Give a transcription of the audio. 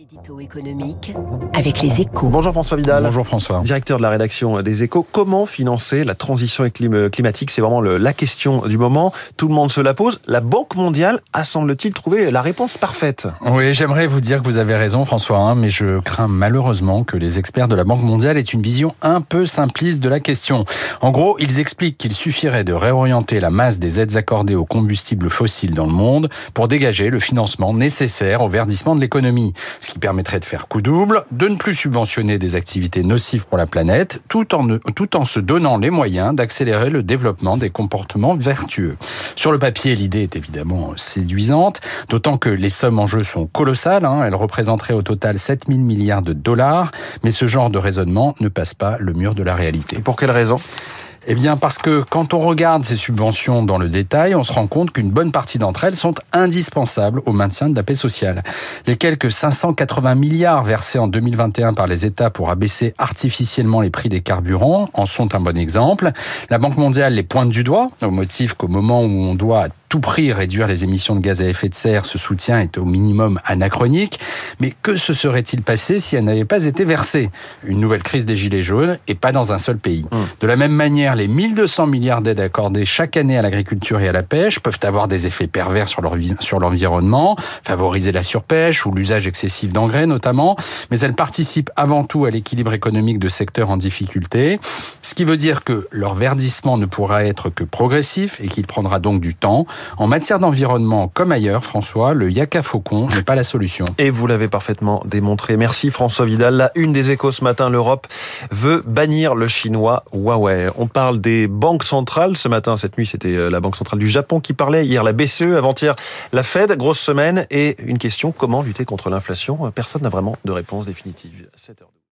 Édito économique avec les échos. Bonjour François Vidal. Bonjour François. Directeur de la rédaction des échos. Comment financer la transition climatique? C'est vraiment le, la question du moment. Tout le monde se la pose. La Banque mondiale a, semble-t-il, trouvé la réponse parfaite. Oui, j'aimerais vous dire que vous avez raison François, hein, mais je crains malheureusement que les experts de la Banque mondiale aient une vision un peu simpliste de la question. En gros, ils expliquent qu'il suffirait de réorienter la masse des aides accordées aux combustibles fossiles dans le monde pour dégager le financement nécessaire au verdissement de l'économie ce qui permettrait de faire coup double, de ne plus subventionner des activités nocives pour la planète, tout en, tout en se donnant les moyens d'accélérer le développement des comportements vertueux. Sur le papier, l'idée est évidemment séduisante, d'autant que les sommes en jeu sont colossales, hein, elles représenteraient au total 7000 milliards de dollars, mais ce genre de raisonnement ne passe pas le mur de la réalité. Pour quelle raison? Eh bien, parce que quand on regarde ces subventions dans le détail, on se rend compte qu'une bonne partie d'entre elles sont indispensables au maintien de la paix sociale. Les quelques 580 milliards versés en 2021 par les États pour abaisser artificiellement les prix des carburants en sont un bon exemple. La Banque mondiale les pointe du doigt, au motif qu'au moment où on doit tout prix réduire les émissions de gaz à effet de serre, ce soutien est au minimum anachronique. Mais que se serait-il passé si elle n'avait pas été versée? Une nouvelle crise des Gilets jaunes et pas dans un seul pays. Hum. De la même manière, les 1200 milliards d'aides accordées chaque année à l'agriculture et à la pêche peuvent avoir des effets pervers sur l'environnement, favoriser la surpêche ou l'usage excessif d'engrais notamment, mais elles participent avant tout à l'équilibre économique de secteurs en difficulté, ce qui veut dire que leur verdissement ne pourra être que progressif et qu'il prendra donc du temps. En matière d'environnement comme ailleurs, François, le yaka faucon n'est pas la solution. Et vous l'avez parfaitement démontré. Merci François Vidal. La une des échos ce matin, l'Europe veut bannir le chinois Huawei. On parle des banques centrales. Ce matin, cette nuit, c'était euh, la Banque centrale du Japon qui parlait. Hier, la BCE. Avant-hier, la Fed. Grosse semaine. Et une question, comment lutter contre l'inflation? Personne n'a vraiment de réponse définitive. 7 heures